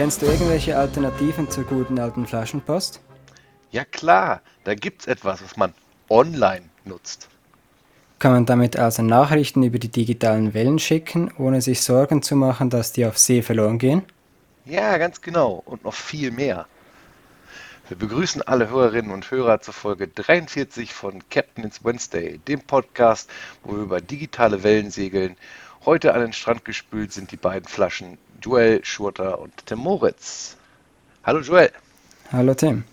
kennst du irgendwelche Alternativen zur guten alten Flaschenpost? Ja klar, da gibt's etwas, was man online nutzt. Kann man damit also Nachrichten über die digitalen Wellen schicken, ohne sich Sorgen zu machen, dass die auf See verloren gehen? Ja, ganz genau. Und noch viel mehr. Wir begrüßen alle Hörerinnen und Hörer zur Folge 43 von Captain's Wednesday, dem Podcast, wo wir über digitale Wellen segeln. Heute an den Strand gespült sind die beiden Flaschen Joel Schurter und Tim Moritz. Hallo Joel. Hallo Tim.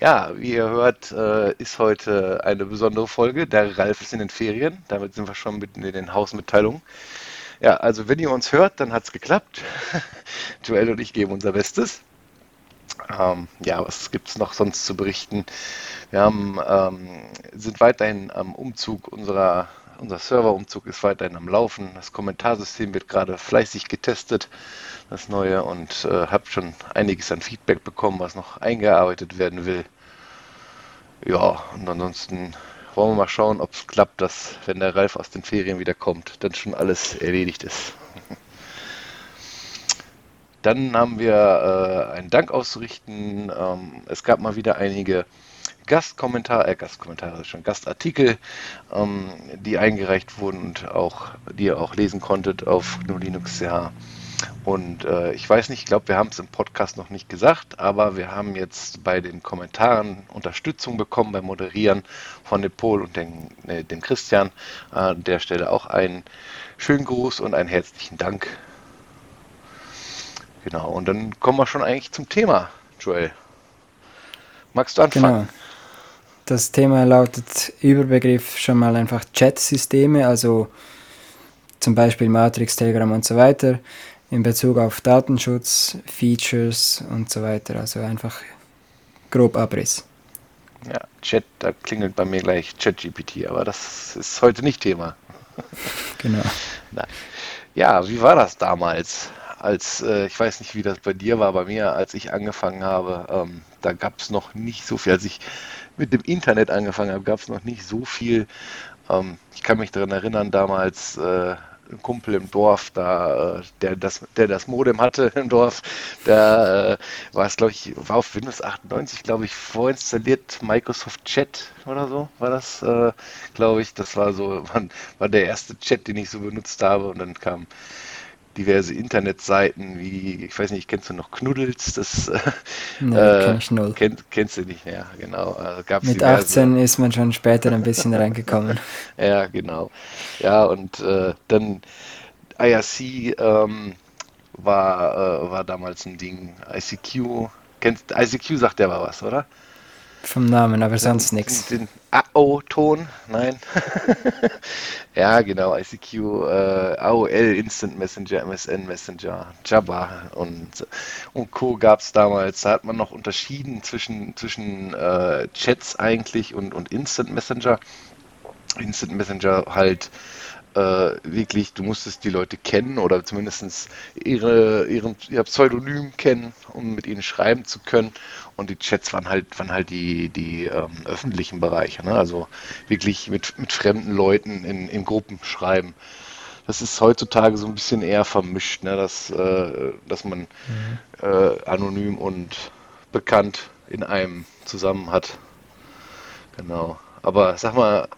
Ja, wie ihr hört, äh, ist heute eine besondere Folge. Der Ralf ist in den Ferien. Damit sind wir schon mitten in den Hausmitteilungen. Ja, also wenn ihr uns hört, dann hat es geklappt. Joel und ich geben unser Bestes. Ähm, ja, was gibt es noch sonst zu berichten? Wir haben, ähm, sind weiterhin am Umzug unserer, unser Serverumzug ist weiterhin am Laufen. Das Kommentarsystem wird gerade fleißig getestet, das neue, und äh, habe schon einiges an Feedback bekommen, was noch eingearbeitet werden will. Ja, und ansonsten wollen wir mal schauen, ob es klappt, dass, wenn der Ralf aus den Ferien wieder kommt, dann schon alles erledigt ist. Dann haben wir äh, einen Dank auszurichten. Ähm, es gab mal wieder einige Gastkommentare, äh, Gastkommentare, schon Gastartikel, ähm, die eingereicht wurden und auch, die ihr auch lesen konntet auf GNU Linux CH. Und äh, ich weiß nicht, ich glaube, wir haben es im Podcast noch nicht gesagt, aber wir haben jetzt bei den Kommentaren Unterstützung bekommen beim Moderieren von dem Paul und dem, äh, dem Christian. An der Stelle auch einen schönen Gruß und einen herzlichen Dank. Genau, und dann kommen wir schon eigentlich zum Thema, Joel. Magst du anfangen? Genau. Das Thema lautet Überbegriff schon mal einfach Chat-Systeme, also zum Beispiel Matrix, Telegram und so weiter in Bezug auf Datenschutz, Features und so weiter. Also einfach grob Abriss. Ja, Chat, da klingelt bei mir gleich ChatGPT, aber das ist heute nicht Thema. Genau. Nein. Ja, wie war das damals? Als äh, ich weiß nicht, wie das bei dir war, bei mir, als ich angefangen habe, ähm, da gab es noch nicht so viel. Als ich mit dem Internet angefangen habe, gab es noch nicht so viel. Ähm, ich kann mich daran erinnern, damals äh, ein Kumpel im Dorf, da, äh, der das, der das Modem hatte im Dorf, da äh, war es, glaube ich, war auf Windows 98, glaube ich, vorinstalliert Microsoft Chat oder so, war das, äh, glaube ich. Das war so, war, war der erste Chat, den ich so benutzt habe und dann kam diverse Internetseiten wie, ich weiß nicht, kennst du noch Knuddels? Das nee, äh, kenn ich null. Kenn, kennst du nicht mehr, genau. Also Mit diverse. 18 ist man schon später ein bisschen reingekommen. ja, genau. Ja, und äh, dann IRC ähm, war, äh, war damals ein Ding. ICQ, kennst ICQ sagt der war was, oder? Vom Namen, aber sonst nichts. Den AO-Ton, nein. ja, genau, ICQ, äh, AOL, Instant Messenger, MSN Messenger, Jabba und, und Co. gab es damals. Da hat man noch unterschieden zwischen, zwischen äh, Chats eigentlich und, und Instant Messenger. Instant Messenger halt äh, wirklich, du musstest die Leute kennen oder zumindest ihre, ihren, ihr Pseudonym kennen, um mit ihnen schreiben zu können. Und die Chats waren halt, waren halt die, die ähm, öffentlichen Bereiche, ne? also wirklich mit, mit fremden Leuten in, in Gruppen schreiben. Das ist heutzutage so ein bisschen eher vermischt, ne? dass, äh, dass man mhm. äh, anonym und bekannt in einem zusammen hat. Genau. Aber sag mal,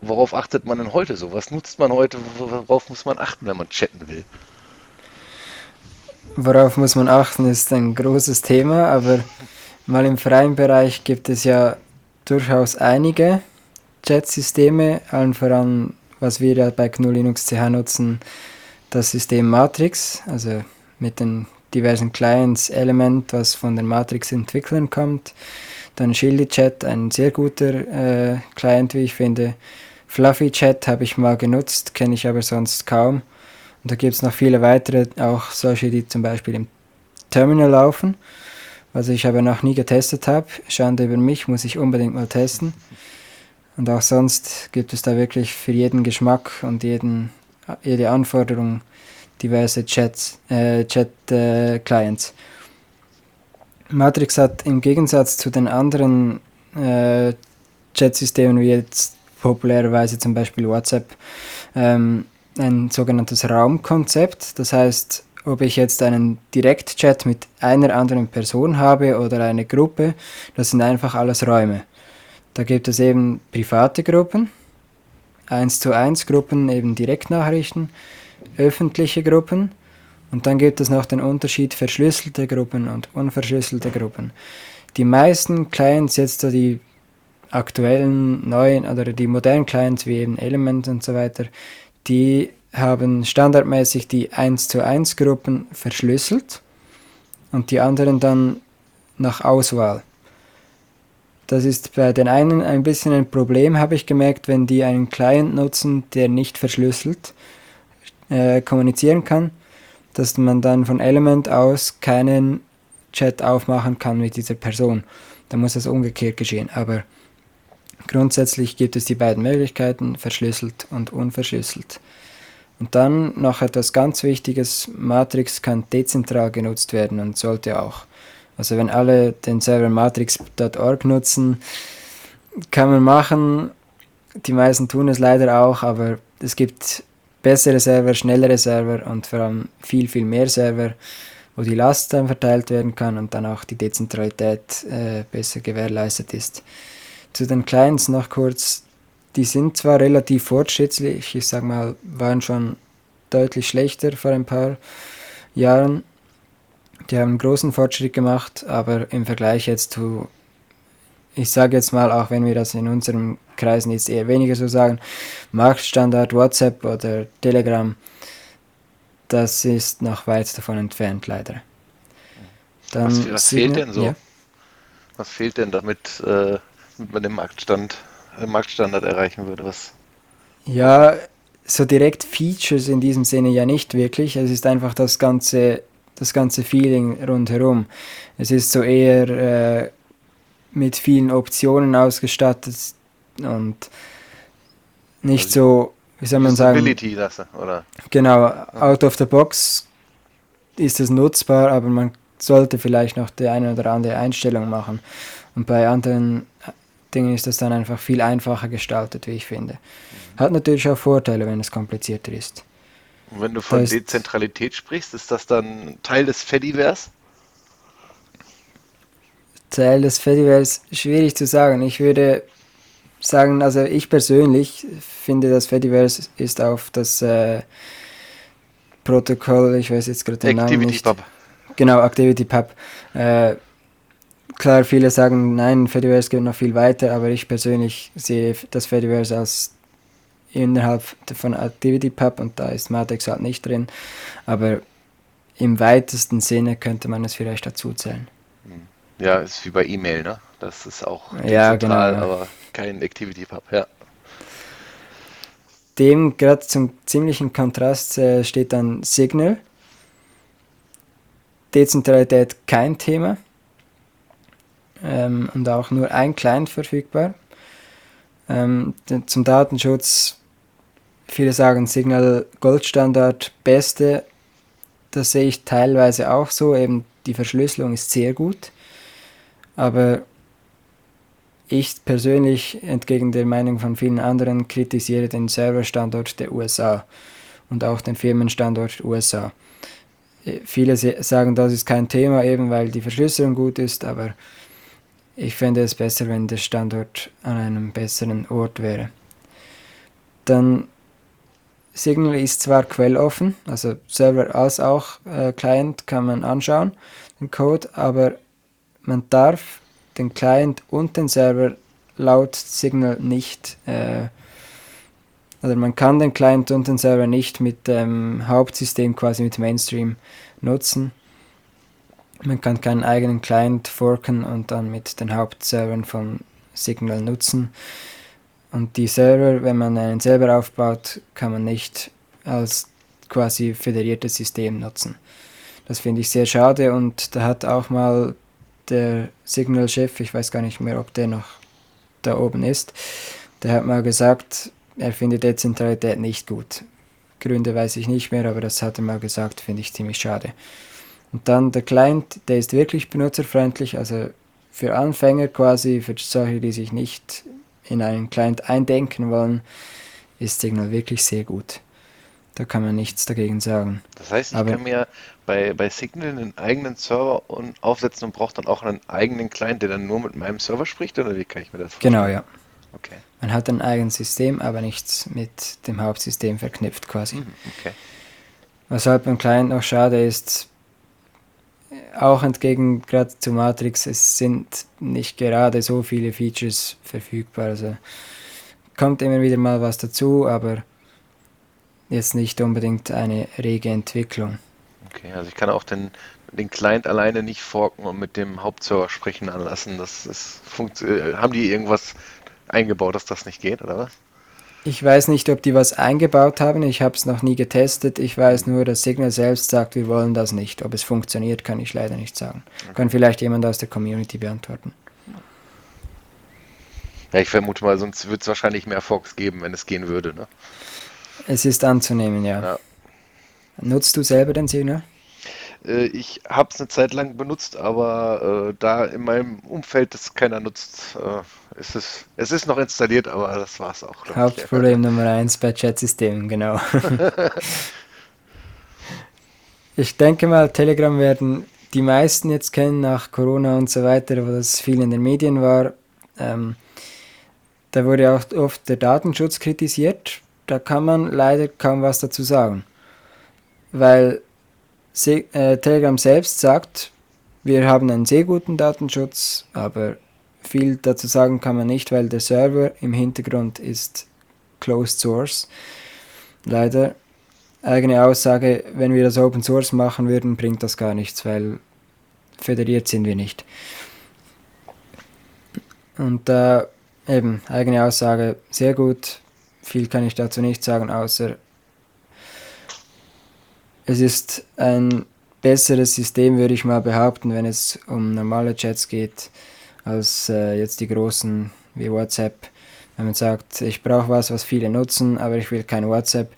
worauf achtet man denn heute so? Was nutzt man heute? Worauf muss man achten, wenn man chatten will? Worauf muss man achten, ist ein großes Thema, aber mal im freien Bereich gibt es ja durchaus einige Chat-Systeme, allen voran, was wir ja bei GNU Linux CH nutzen, das System Matrix, also mit den diversen Clients Element, was von den Matrix-Entwicklern kommt. Dann Shildy Chat, ein sehr guter äh, Client, wie ich finde. Fluffy Chat habe ich mal genutzt, kenne ich aber sonst kaum. Und da gibt es noch viele weitere, auch solche, die zum Beispiel im Terminal laufen, was ich aber noch nie getestet habe. Schande über mich, muss ich unbedingt mal testen. Und auch sonst gibt es da wirklich für jeden Geschmack und jeden, jede Anforderung diverse Chats, äh, Chat-Clients. Äh, Matrix hat im Gegensatz zu den anderen äh, Chat-Systemen wie jetzt populärerweise zum Beispiel WhatsApp, ähm, ein sogenanntes Raumkonzept. Das heißt, ob ich jetzt einen Direktchat mit einer anderen Person habe oder eine Gruppe, das sind einfach alles Räume. Da gibt es eben private Gruppen, 1 zu 1 Gruppen, eben Direktnachrichten, öffentliche Gruppen und dann gibt es noch den Unterschied verschlüsselte Gruppen und unverschlüsselte Gruppen. Die meisten Clients, jetzt so die aktuellen, neuen oder die modernen Clients wie eben Element und so weiter, die haben standardmäßig die 1 zu 1 Gruppen verschlüsselt und die anderen dann nach Auswahl. Das ist bei den einen ein bisschen ein Problem, habe ich gemerkt, wenn die einen Client nutzen, der nicht verschlüsselt äh, kommunizieren kann, dass man dann von Element aus keinen Chat aufmachen kann mit dieser Person. Da muss es umgekehrt geschehen. Aber grundsätzlich gibt es die beiden Möglichkeiten, verschlüsselt und unverschlüsselt. Und dann noch etwas ganz Wichtiges, Matrix kann dezentral genutzt werden und sollte auch. Also wenn alle den Server matrix.org nutzen, kann man machen. Die meisten tun es leider auch, aber es gibt bessere Server, schnellere Server und vor allem viel, viel mehr Server, wo die Last dann verteilt werden kann und dann auch die Dezentralität äh, besser gewährleistet ist. Zu den Clients noch kurz, die sind zwar relativ fortschrittlich, ich sag mal, waren schon deutlich schlechter vor ein paar Jahren, die haben einen großen Fortschritt gemacht, aber im Vergleich jetzt zu, ich sage jetzt mal, auch wenn wir das in unseren Kreisen jetzt eher weniger so sagen, Marktstandard WhatsApp oder Telegram, das ist noch weit davon entfernt, leider. Dann was, was fehlt denn so? Ja. Was fehlt denn, damit äh, man den Marktstand, den Marktstandard erreichen würde? Was? Ja, so direkt Features in diesem Sinne ja nicht wirklich. Es ist einfach das ganze das ganze Feeling rundherum. Es ist so eher äh, mit vielen Optionen ausgestattet und nicht also, so, wie soll man sagen, lassen, oder? Genau, out of the box ist es nutzbar, aber man sollte vielleicht noch die eine oder andere Einstellung machen. Und bei anderen Dingen ist das dann einfach viel einfacher gestaltet, wie ich finde. Hat natürlich auch Vorteile, wenn es komplizierter ist. Und wenn du von das Dezentralität sprichst, ist das dann Teil des Fediverse? Teil des Fediverse, schwierig zu sagen. Ich würde sagen, also ich persönlich finde, das Fediverse ist auf das äh, Protokoll, ich weiß jetzt gerade den Namen nicht. Pub. Genau, ActivityPub. Äh, klar, viele sagen, nein, Fediverse geht noch viel weiter, aber ich persönlich sehe das Fediverse als innerhalb von ActivityPub und da ist Matrix halt nicht drin. Aber im weitesten Sinne könnte man es vielleicht dazu zählen. Hm. Ja, ist wie bei E-Mail, ne? Das ist auch ja, genau, aber kein ActivityPub, ja. Dem gerade zum ziemlichen Kontrast äh, steht dann Signal. Dezentralität kein Thema ähm, und auch nur ein Client verfügbar. Ähm, zum Datenschutz Viele sagen Signal Goldstandard beste. Das sehe ich teilweise auch so. Eben die Verschlüsselung ist sehr gut. Aber ich persönlich, entgegen der Meinung von vielen anderen, kritisiere den Serverstandort der USA und auch den Firmenstandort USA. Viele sagen, das ist kein Thema, eben weil die Verschlüsselung gut ist, aber ich fände es besser, wenn der Standort an einem besseren Ort wäre. Dann Signal ist zwar quelloffen, also Server als auch äh, Client kann man anschauen, den Code, aber man darf den Client und den Server laut Signal nicht, äh, also man kann den Client und den Server nicht mit dem Hauptsystem, quasi mit Mainstream nutzen. Man kann keinen eigenen Client forken und dann mit den Hauptservern von Signal nutzen. Und die Server, wenn man einen selber aufbaut, kann man nicht als quasi föderiertes System nutzen. Das finde ich sehr schade und da hat auch mal der Signal-Chef, ich weiß gar nicht mehr, ob der noch da oben ist, der hat mal gesagt, er findet Dezentralität nicht gut. Gründe weiß ich nicht mehr, aber das hat er mal gesagt, finde ich ziemlich schade. Und dann der Client, der ist wirklich benutzerfreundlich, also für Anfänger quasi, für solche, die sich nicht in einen Client eindenken wollen, ist Signal wirklich sehr gut. Da kann man nichts dagegen sagen. Das heißt, ich Aber kann mir bei, bei Signal einen eigenen Server und aufsetzen und brauche dann auch einen eigenen Client, der dann nur mit meinem Server spricht, oder wie kann ich mir das genau, vorstellen? ja. Okay. Man hat ein eigenes System, aber nichts mit dem Hauptsystem verknüpft quasi. Mhm, okay. Was halt beim Client noch schade ist, auch entgegen gerade zu Matrix, es sind nicht gerade so viele Features verfügbar. Also kommt immer wieder mal was dazu, aber jetzt nicht unbedingt eine rege Entwicklung. Okay, also ich kann auch den, den Client alleine nicht forken und mit dem Hauptserver sprechen anlassen. Das ist, äh, haben die irgendwas eingebaut, dass das nicht geht, oder was? Ich weiß nicht, ob die was eingebaut haben, ich habe es noch nie getestet. Ich weiß nur, dass Signal selbst sagt, wir wollen das nicht. Ob es funktioniert, kann ich leider nicht sagen. Kann vielleicht jemand aus der Community beantworten. Ja, ich vermute mal, sonst wird es wahrscheinlich mehr Forks geben, wenn es gehen würde, ne? Es ist anzunehmen, ja. Ja. Nutzt du selber den Signal? Äh, Ich habe es eine Zeit lang benutzt, aber äh, da in meinem Umfeld das keiner nutzt, äh, ist es, es ist noch installiert, aber das war es auch. Hauptproblem Nummer eins bei Chatsystemen, genau. ich denke mal, Telegram werden die meisten jetzt kennen nach Corona und so weiter, wo das viel in den Medien war. Ähm, da wurde auch oft der Datenschutz kritisiert. Da kann man leider kaum was dazu sagen, weil Se äh, Telegram selbst sagt, wir haben einen sehr guten Datenschutz, aber viel dazu sagen kann man nicht, weil der Server im Hintergrund ist Closed Source. Leider. Eigene Aussage, wenn wir das Open Source machen würden, bringt das gar nichts, weil föderiert sind wir nicht. Und da äh, eben eigene Aussage sehr gut. Viel kann ich dazu nicht sagen, außer es ist ein besseres System, würde ich mal behaupten, wenn es um normale Chats geht, als äh, jetzt die großen wie WhatsApp. Wenn man sagt, ich brauche was, was viele nutzen, aber ich will kein WhatsApp.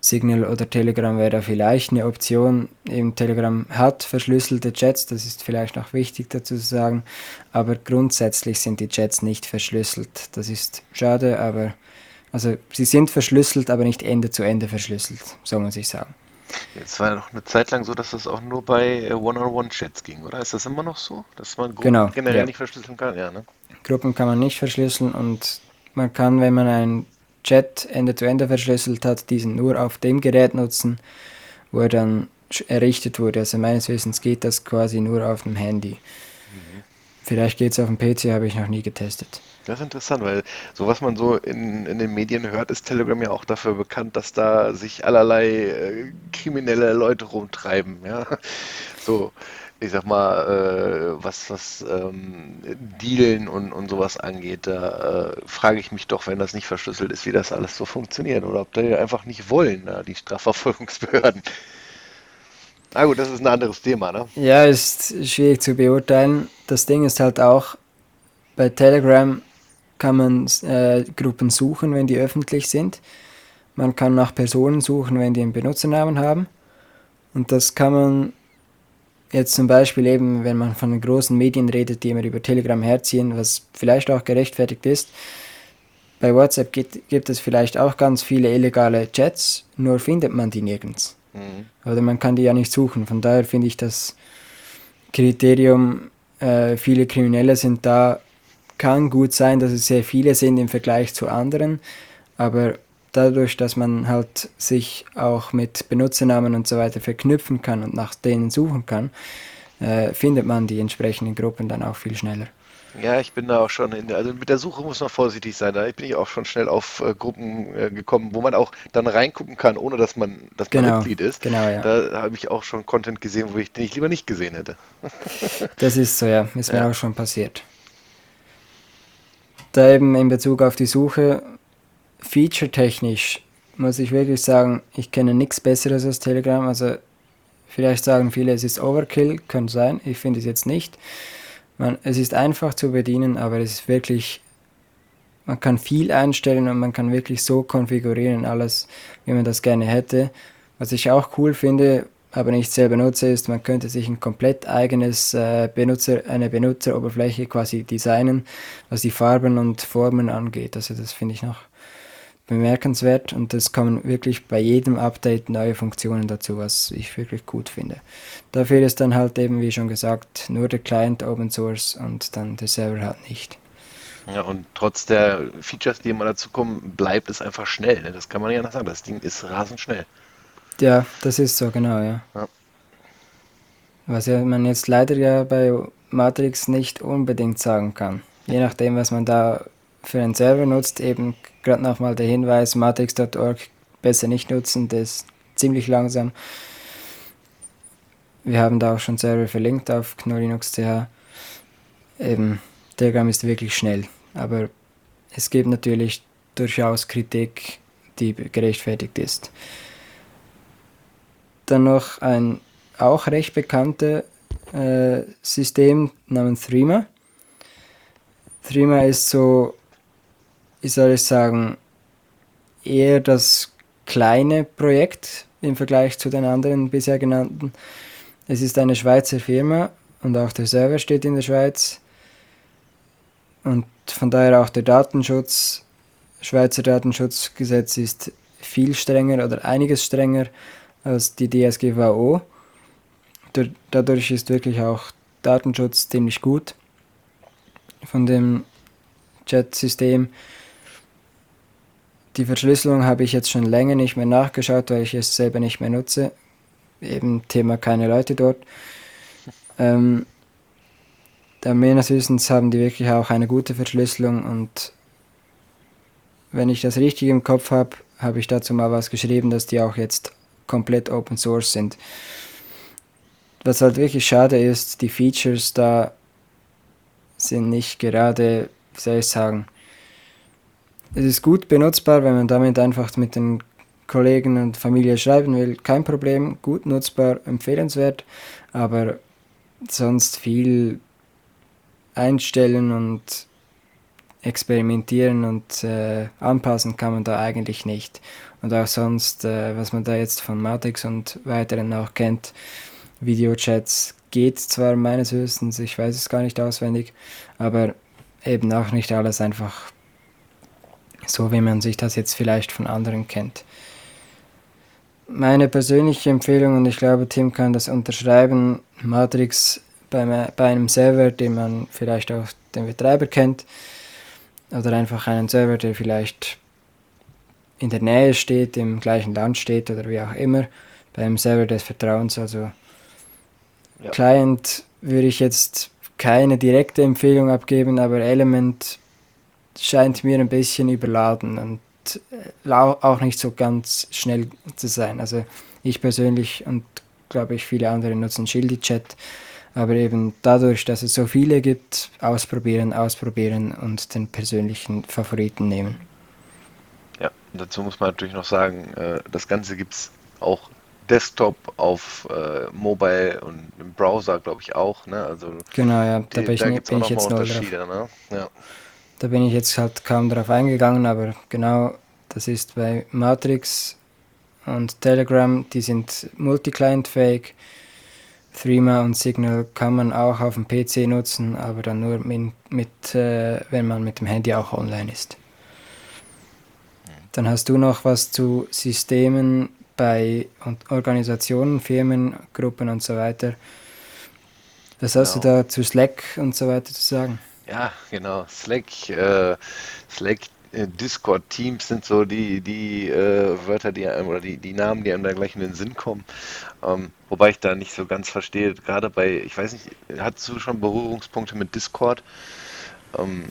Signal oder Telegram wäre da vielleicht eine Option. Eben Telegram hat verschlüsselte Chats, das ist vielleicht noch wichtig dazu zu sagen, aber grundsätzlich sind die Chats nicht verschlüsselt. Das ist schade, aber also sie sind verschlüsselt, aber nicht Ende zu Ende verschlüsselt, so muss ich sagen. Jetzt war ja noch eine Zeit lang so, dass das auch nur bei äh, One-on-One-Chats ging, oder? Ist das immer noch so? Dass man Gruppen Genau, generell ja. nicht verschlüsseln kann? Ja, ne? Gruppen kann man nicht verschlüsseln und man kann, wenn man einen Chat Ende zu Ende verschlüsselt hat, diesen nur auf dem Gerät nutzen, wo er dann errichtet wurde. Also meines Wissens geht das quasi nur auf dem Handy. Vielleicht geht es auf dem PC, habe ich noch nie getestet. Das ist interessant, weil so was man so in, in den Medien hört, ist Telegram ja auch dafür bekannt, dass da sich allerlei äh, kriminelle Leute rumtreiben, ja. So, ich sag mal, äh, was, was ähm, Dealen und, und sowas angeht, da äh, frage ich mich doch, wenn das nicht verschlüsselt ist, wie das alles so funktioniert oder ob die einfach nicht wollen, ja, die Strafverfolgungsbehörden. Na gut, das ist ein anderes Thema, ne? Ja, ist schwierig zu beurteilen. Das Ding ist halt auch, bei Telegram kann man äh, Gruppen suchen, wenn die öffentlich sind. Man kann nach Personen suchen, wenn die einen Benutzernamen haben. Und das kann man jetzt zum Beispiel eben, wenn man von den großen Medien redet, die immer über Telegram herziehen, was vielleicht auch gerechtfertigt ist. Bei WhatsApp gibt, gibt es vielleicht auch ganz viele illegale Chats, nur findet man die nirgends. Mhm. Oder man kann die ja nicht suchen. Von daher finde ich das Kriterium, äh, viele Kriminelle sind da, kann gut sein, dass es sehr viele sind im Vergleich zu anderen, aber dadurch, dass man halt sich auch mit Benutzernamen und so weiter verknüpfen kann und nach denen suchen kann, äh, findet man die entsprechenden Gruppen dann auch viel schneller. Ja, ich bin da auch schon in der, also mit der Suche muss man vorsichtig sein. Da bin ich auch schon schnell auf äh, Gruppen äh, gekommen, wo man auch dann reingucken kann, ohne dass man, dass man Genau, Mitglied ist. genau, ja. Da habe ich auch schon Content gesehen, wo ich, den ich lieber nicht gesehen hätte. Das ist so, ja, ist mir Ja. auch schon passiert. Da eben in Bezug auf die Suche, feature-technisch muss ich wirklich sagen, ich kenne nichts Besseres als Telegram. Also vielleicht sagen viele, es ist Overkill, könnte sein. Ich finde es jetzt nicht. Man, es ist einfach zu bedienen, aber es ist wirklich, man kann viel einstellen und man kann wirklich so konfigurieren, alles, wie man das gerne hätte. Was ich auch cool finde, aber nicht selber nutze, ist, man könnte sich ein komplett eigenes äh, Benutzer, eine Benutzeroberfläche quasi designen, was die Farben und Formen angeht. Also das finde ich noch bemerkenswert und es kommen wirklich bei jedem Update neue Funktionen dazu, was ich wirklich gut finde. Dafür ist dann halt eben, wie schon gesagt, nur der Client Open Source und dann der Server halt nicht. Ja, und trotz der Features, die immer dazu kommen, bleibt es einfach schnell. Ne? Das kann man ja nicht sagen. Das Ding ist rasend schnell. Ja, das ist so, genau, ja. ja. Was ja man jetzt leider ja bei Matrix nicht unbedingt sagen kann. Je nachdem, was man da für einen Server nutzt, eben gerade nochmal der Hinweis, matrix.org besser nicht nutzen, das ist ziemlich langsam. Wir haben da auch schon Server verlinkt auf GNU/Linux.ch. Eben, Telegram ist wirklich schnell, aber es gibt natürlich durchaus Kritik, die gerechtfertigt ist. Dann noch ein auch recht bekanntes äh, System namens Threema. Threema ist so wie soll ich sagen, eher das kleine Projekt im Vergleich zu den anderen bisher genannten. Es ist eine Schweizer Firma und auch der Server steht in der Schweiz. Und von daher auch der Datenschutz, Schweizer Datenschutzgesetz ist viel strenger oder einiges strenger als die DSGVO. Dadurch ist wirklich auch Datenschutz ziemlich gut von dem Chat-System. Die Verschlüsselung habe ich jetzt schon länger nicht mehr nachgeschaut, weil ich es selber nicht mehr nutze. Eben Thema keine Leute dort. Ähm, da meines Wissens haben die wirklich auch eine gute Verschlüsselung und wenn ich das richtig im Kopf habe, habe ich dazu mal was geschrieben, dass die auch jetzt komplett Open Source sind. Was halt wirklich schade ist, die Features da sind nicht gerade, wie soll ich sagen, es ist gut benutzbar, wenn man damit einfach mit den Kollegen und Familie schreiben will, kein Problem, gut nutzbar, empfehlenswert, aber sonst viel einstellen und experimentieren und äh, anpassen kann man da eigentlich nicht. Und auch sonst, äh, was man da jetzt von Matrix und weiteren auch kennt, Videochats geht zwar meines Wissens, ich weiß es gar nicht auswendig, aber eben auch nicht alles einfach so wie man sich das jetzt vielleicht von anderen kennt. Meine persönliche Empfehlung, und ich glaube, Tim kann das unterschreiben, Matrix bei, bei einem Server, den man vielleicht auch den Betreiber kennt, oder einfach einen Server, der vielleicht in der Nähe steht, im gleichen Land steht oder wie auch immer, beim Server des Vertrauens. Also ja. Client würde ich jetzt keine direkte Empfehlung abgeben, aber Element scheint mir ein bisschen überladen und äh, auch nicht so ganz schnell zu sein. Also ich persönlich und glaube ich viele andere nutzen Shildy Chat, aber eben dadurch, dass es so viele gibt, ausprobieren, ausprobieren und den persönlichen Favoriten nehmen. Ja, dazu muss man natürlich noch sagen, äh, das Ganze gibt es auch Desktop, auf äh, Mobile und im Browser, glaube ich, auch. Ne? Also genau, ja, da die, bin ich, da bin ich jetzt neu drauf. Ne? Ja. Da bin ich jetzt halt kaum darauf eingegangen, aber genau das ist bei Matrix und Telegram, die sind multi-client-fähig. Threema und Signal kann man auch auf dem PC nutzen, aber dann nur mit, mit äh, wenn man mit dem Handy auch online ist. Dann hast du noch was zu Systemen bei Organisationen, Firmen, Gruppen und so weiter. Was hast genau. du da zu Slack und so weiter zu sagen? Ja, genau. Slack, äh, Slack, Discord, Teams sind so die, die äh, Wörter, die einem, oder die, die Namen, die einem da gleich in den Sinn kommen. Ähm, wobei ich da nicht so ganz verstehe, gerade bei, ich weiß nicht, hast du schon Berührungspunkte mit Discord? Ähm,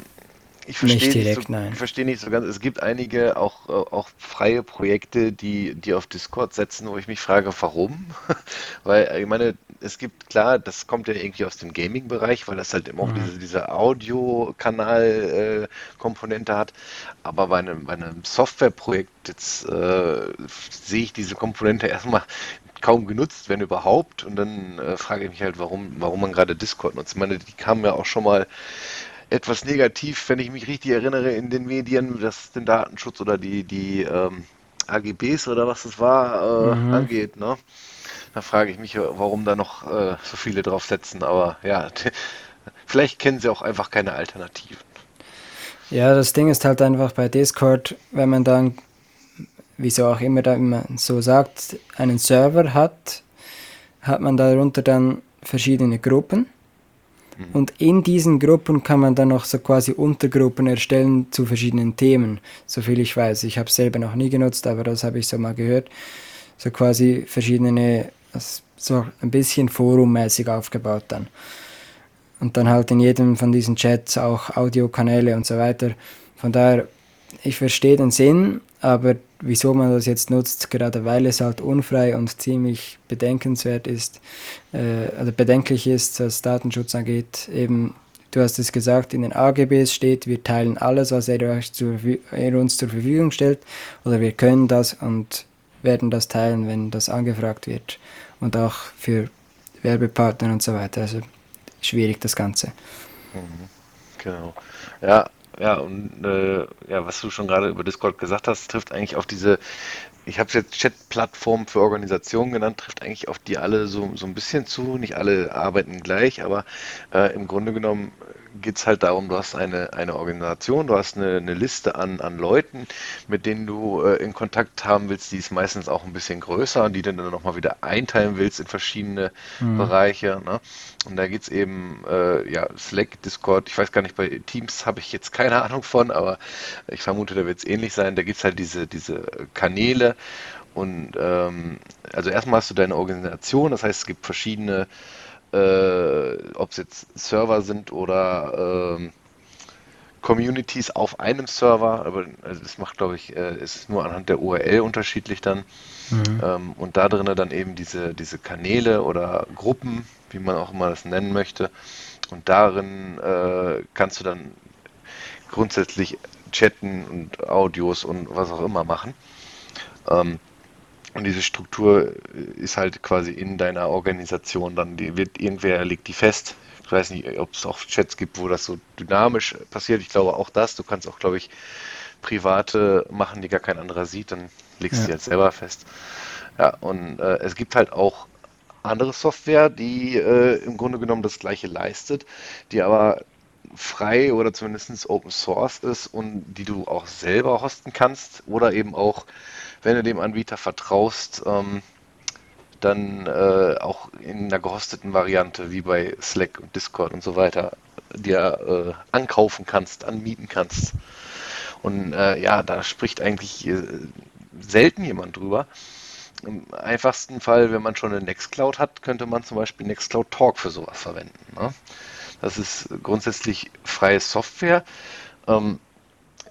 ich verstehe nicht, direkt, nicht so. Ich verstehe nicht so ganz. Es gibt einige auch, auch freie Projekte, die, die auf Discord setzen, wo ich mich frage, warum? weil ich meine, es gibt klar, das kommt ja irgendwie aus dem Gaming-Bereich, weil das halt immer auch mhm. diese, diese Audio-Kanal-Komponente hat. Aber bei einem, bei einem Softwareprojekt jetzt äh, sehe ich diese Komponente erstmal kaum genutzt, wenn überhaupt. Und dann äh, frage ich mich halt, warum, warum man gerade Discord nutzt. Ich meine, die kamen ja auch schon mal etwas negativ, wenn ich mich richtig erinnere, in den Medien, was den Datenschutz oder die, die ähm, AGBs oder was es war, äh, mhm. angeht. Ne? Da frage ich mich, warum da noch äh, so viele drauf setzen. Aber ja, vielleicht kennen sie auch einfach keine Alternativen. Ja, das Ding ist halt einfach bei Discord, wenn man da ein wieso auch immer da immer so sagt, einen Server hat, hat man darunter dann verschiedene Gruppen. Mhm. Und in diesen Gruppen kann man dann noch so quasi Untergruppen erstellen zu verschiedenen Themen, soviel ich weiß. Ich habe es selber noch nie genutzt, aber das habe ich so mal gehört. So quasi verschiedene, so ein bisschen forummäßig aufgebaut dann. Und dann halt in jedem von diesen Chats auch Audiokanäle und so weiter. Von daher, ich verstehe den Sinn, aber wieso man das jetzt nutzt, gerade weil es halt unfrei und ziemlich bedenkenswert ist, äh, also bedenklich ist, was Datenschutz angeht, eben, du hast es gesagt, in den AGBs steht, wir teilen alles, was er, er uns zur Verfügung stellt, oder wir können das und werden das teilen, wenn das angefragt wird. Und auch für Werbepartner und so weiter. Also schwierig das Ganze. Mhm. Genau. Ja, ja, und äh, ja, was du schon gerade über Discord gesagt hast, trifft eigentlich auf diese, ich habe es jetzt Chat-Plattform für Organisationen genannt, trifft eigentlich auf die alle so, so ein bisschen zu. Nicht alle arbeiten gleich, aber äh, im Grunde genommen geht es halt darum, du hast eine, eine Organisation, du hast eine, eine Liste an, an Leuten, mit denen du äh, in Kontakt haben willst, die ist meistens auch ein bisschen größer und die dann nochmal wieder einteilen willst in verschiedene mhm. Bereiche. Ne? Und da geht es eben, äh, ja, Slack, Discord, ich weiß gar nicht, bei Teams habe ich jetzt keine Ahnung von, aber ich vermute, da wird es ähnlich sein. Da gibt es halt diese, diese Kanäle und ähm, also erstmal hast du deine Organisation, das heißt, es gibt verschiedene äh, ob es jetzt Server sind oder ähm, Communities auf einem Server, aber also das macht, glaube ich, äh, ist nur anhand der URL unterschiedlich dann. Mhm. Ähm, und da drinnen dann eben diese, diese Kanäle oder Gruppen, wie man auch immer das nennen möchte. Und darin äh, kannst du dann grundsätzlich chatten und Audios und was auch immer machen. Ähm, und diese Struktur ist halt quasi in deiner Organisation dann, die wird irgendwer legt die fest. Ich weiß nicht, ob es auch Chats gibt, wo das so dynamisch passiert. Ich glaube auch das. Du kannst auch, glaube ich, private machen, die gar kein anderer sieht, dann legst du ja. die halt selber fest. Ja, und äh, es gibt halt auch andere Software, die äh, im Grunde genommen das gleiche leistet, die aber frei oder zumindest Open Source ist und die du auch selber hosten kannst oder eben auch wenn du dem Anbieter vertraust, ähm, dann äh, auch in einer gehosteten Variante wie bei Slack und Discord und so weiter dir äh, ankaufen kannst, anmieten kannst. Und äh, ja, da spricht eigentlich äh, selten jemand drüber. Im einfachsten Fall, wenn man schon eine Nextcloud hat, könnte man zum Beispiel Nextcloud Talk für sowas verwenden. Ne? Das ist grundsätzlich freie Software. Ähm,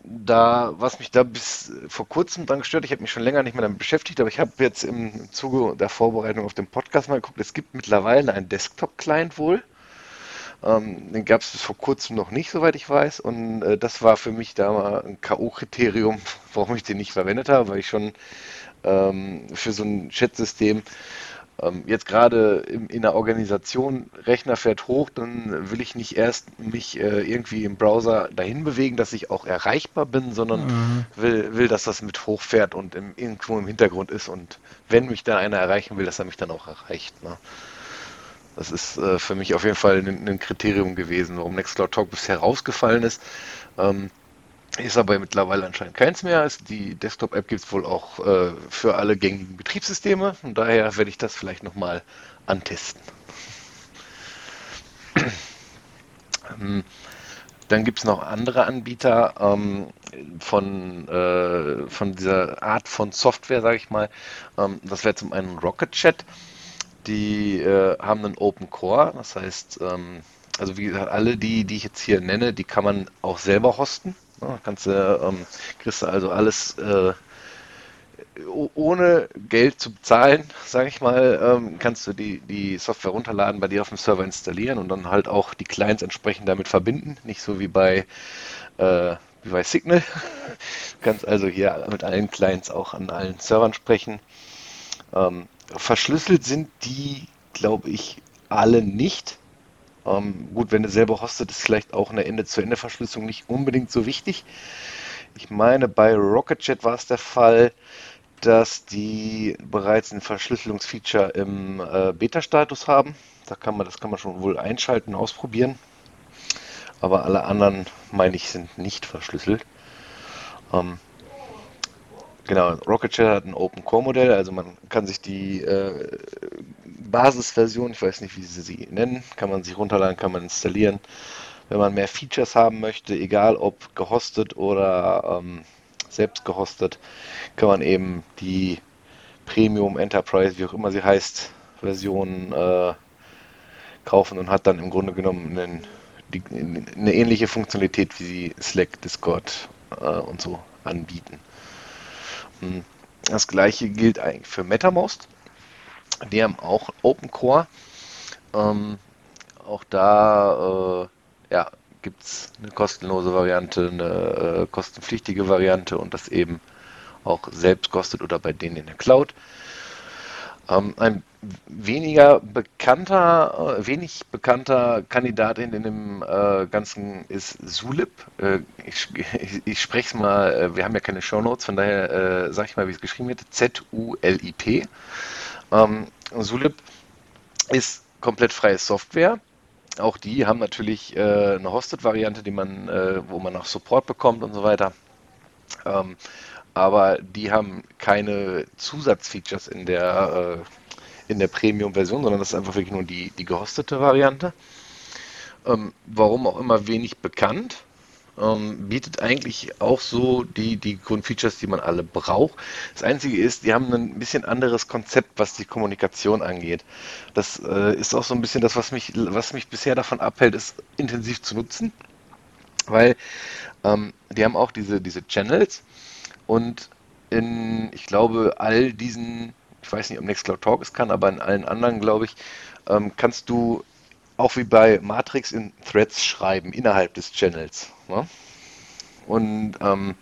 da, was mich da bis vor kurzem dran gestört, ich habe mich schon länger nicht mehr damit beschäftigt, aber ich habe jetzt im Zuge der Vorbereitung auf den Podcast mal geguckt, es gibt mittlerweile einen Desktop-Client wohl. Ähm, den gab es bis vor kurzem noch nicht, soweit ich weiß. Und äh, das war für mich da mal ein K.O.-Kriterium, warum ich den nicht verwendet habe, weil ich schon ähm, für so ein Chat-System jetzt gerade in der Organisation, Rechner fährt hoch, dann will ich nicht erst mich äh, irgendwie im Browser dahin bewegen, dass ich auch erreichbar bin, sondern mhm. will, will, dass das mit hochfährt und im, irgendwo im Hintergrund ist. Und wenn mich da einer erreichen will, dass er mich dann auch erreicht. Ne? Das ist äh, für mich auf jeden Fall ein, ein, Kriterium gewesen, warum Nextcloud Talk bisher rausgefallen ist. Ähm, ist aber mittlerweile anscheinend keins mehr. Die Desktop-App gibt es wohl auch äh, für alle gängigen Betriebssysteme. Von daher werde ich das vielleicht nochmal antesten. dann gibt es noch andere Anbieter ähm, von, äh, von dieser Art von Software, sage ich mal. Ähm, das wäre zum einen Rocket Chat. Die äh, haben einen Open Core, das heißt, ähm, also wie gesagt, alle die, die ich jetzt hier nenne, die kann man auch selber hosten. Ja, kannst du, ähm, kriegst du also alles äh, ohne Geld zu bezahlen, sage ich mal, ähm, kannst du die, die Software runterladen, bei dir auf dem Server installieren und dann halt auch die Clients entsprechend damit verbinden. Nicht so wie bei, äh, wie bei Signal. Du kannst also hier mit allen Clients auch an allen Servern sprechen. Ähm, verschlüsselt sind die, glaube ich, alle nicht. Ähm, gut, wenn du selber hostet, ist vielleicht auch eine Ende-zu-Ende-Verschlüsselung nicht unbedingt so wichtig. Ich meine, bei RocketJet war es der Fall, dass die bereits ein Verschlüsselungsfeature im äh, Beta-Status haben. Da kann man, das kann man schon wohl einschalten, ausprobieren. Aber alle anderen, meine ich, sind nicht verschlüsselt. Ähm, Genau, Rocket Shell hat ein Open Core Modell, also man kann sich die äh, Basisversion, ich weiß nicht, wie sie sie nennen, kann man sich runterladen, kann man installieren. Wenn man mehr Features haben möchte, egal ob gehostet oder ähm, selbst gehostet, kann man eben die Premium Enterprise, wie auch immer sie heißt, Version äh, kaufen und hat dann im Grunde genommen einen, die, eine ähnliche Funktionalität, wie Slack, Discord äh, und so anbieten. Das gleiche gilt eigentlich für MetaMost. Die haben auch Open Core. Ähm, auch da äh, ja, gibt es eine kostenlose Variante, eine äh, kostenpflichtige Variante und das eben auch selbst kostet oder bei denen in der Cloud. Ähm, ein weniger bekannter, äh, wenig bekannter Kandidat in, dem äh, Ganzen ist Zulip. Äh, ich, ich, ich spreche es mal, äh, wir haben ja keine Shownotes, von daher äh, sage ich mal, wie es geschrieben wird. Z-U-L-I-P. Ähm, Zulip ist komplett freie Software. Auch die haben natürlich äh, eine Hosted-Variante, die man, wo man auch Support bekommt und so weiter. Ähm, aber die haben keine Zusatzfeatures in der, äh, der Premium-Version, sondern das ist einfach wirklich nur die, die gehostete Variante. Ähm, warum auch immer wenig bekannt. Ähm, bietet eigentlich auch so die, die Grundfeatures, die man alle braucht. Das Einzige ist, die haben ein bisschen anderes Konzept, was die Kommunikation angeht. Das äh, ist auch so ein bisschen das, was mich, was mich bisher davon abhält, es intensiv zu nutzen. Weil ähm, die haben auch diese, diese Channels, und in, ich glaube, all diesen, ich weiß nicht, ob Nextcloud Talk es kann, aber in allen anderen, glaube ich, ähm, kannst du auch wie bei Matrix in Threads schreiben innerhalb des Channels. Ne? Und ähm,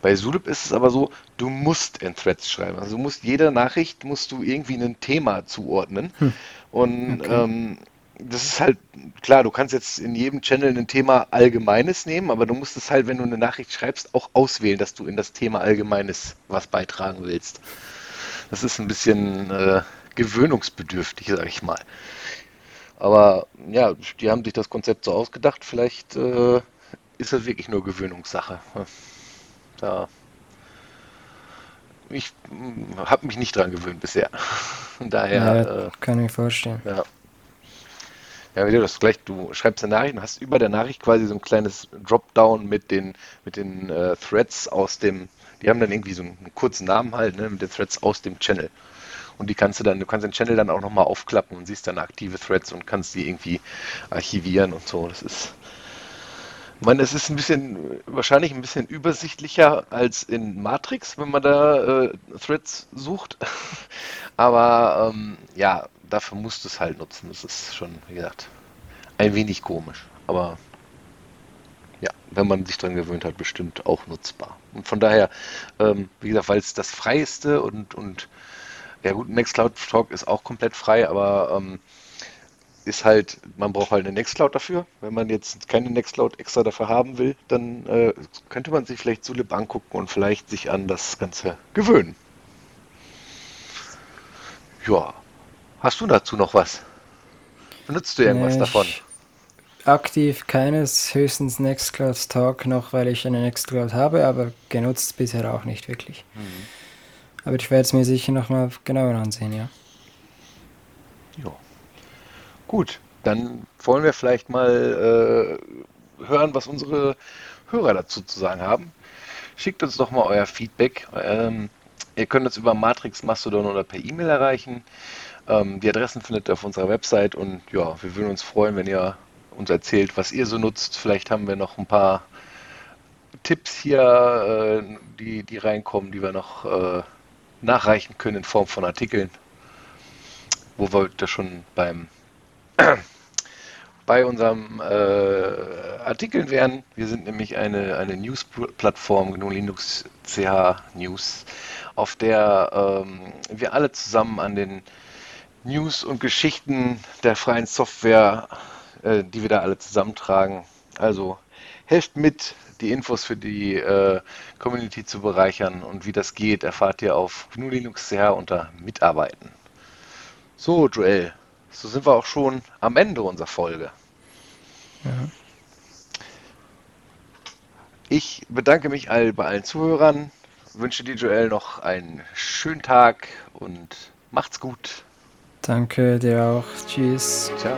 bei Zulip ist es aber so, du musst in Threads schreiben. Also du musst jede Nachricht musst du irgendwie ein Thema zuordnen. Hm. Und okay. ähm, das ist halt klar, du kannst jetzt in jedem Channel ein Thema Allgemeines nehmen, aber du musst es halt, wenn du eine Nachricht schreibst, auch auswählen, dass du in das Thema Allgemeines was beitragen willst. Das ist ein bisschen äh, gewöhnungsbedürftig, sag ich mal. Aber ja, die haben sich das Konzept so ausgedacht. Vielleicht äh, ist das wirklich nur Gewöhnungssache. Da ich hm, habe mich nicht dran gewöhnt bisher. Daher ja, äh, kann ich vorstellen. Ja. Ja, wie du das gleich, du schreibst eine Nachricht und hast über der Nachricht quasi so ein kleines Dropdown mit den, mit den äh, Threads aus dem, die haben dann irgendwie so einen, kurzen Namen halt, ne, mit den Threads aus dem Channel. Und die kannst du dann, du kannst den Channel dann auch nochmal aufklappen und siehst dann aktive Threads und kannst die irgendwie archivieren und so. Das ist, ich meine, es ist ein bisschen, wahrscheinlich ein bisschen übersichtlicher als in Matrix, wenn man da äh, Threads sucht. Aber ähm, ja, dafür musst du es halt nutzen. Das ist schon, wie gesagt, ein wenig komisch. Aber ja, wenn man sich daran gewöhnt hat, bestimmt auch nutzbar. Und von daher, ähm, wie gesagt, weil es das freieste und, und ja gut, Nextcloud Talk ist auch komplett frei, aber ähm, ist halt, man braucht halt eine Nextcloud dafür. Wenn man jetzt keine Nextcloud extra dafür haben will, dann äh, könnte man sich vielleicht Zulip angucken und vielleicht sich an das Ganze gewöhnen. Ja, Hast du dazu noch was? Benutzt du irgendwas nee, davon? Aktiv keines, höchstens Nextcloud Talk noch, weil ich eine Nextcloud habe, aber genutzt bisher auch nicht wirklich. Mhm. Aber ich werde es mir sicher nochmal genauer ansehen, ja. Ja. Gut, dann wollen wir vielleicht mal äh, hören, was unsere Hörer dazu zu sagen haben. Schickt uns doch mal euer Feedback. Ähm, ihr könnt uns über Matrix, Mastodon oder per E-Mail erreichen. Ähm, die Adressen findet ihr auf unserer Website und ja, wir würden uns freuen, wenn ihr uns erzählt, was ihr so nutzt. Vielleicht haben wir noch ein paar Tipps hier, äh, die, die reinkommen, die wir noch äh, nachreichen können in Form von Artikeln, wo wir da schon beim bei unserem äh, Artikeln wären. Wir sind nämlich eine, eine News-Plattform, GNU Linux CH News, auf der ähm, wir alle zusammen an den News und Geschichten der freien Software, äh, die wir da alle zusammentragen. Also helft mit, die Infos für die äh, Community zu bereichern und wie das geht, erfahrt ihr auf GNU Linux CH unter Mitarbeiten. So, Joel, so sind wir auch schon am Ende unserer Folge. Ja. Ich bedanke mich all, bei allen Zuhörern wünsche dir, Joel, noch einen schönen Tag und macht's gut. Danke dir auch. Tschüss. Ciao.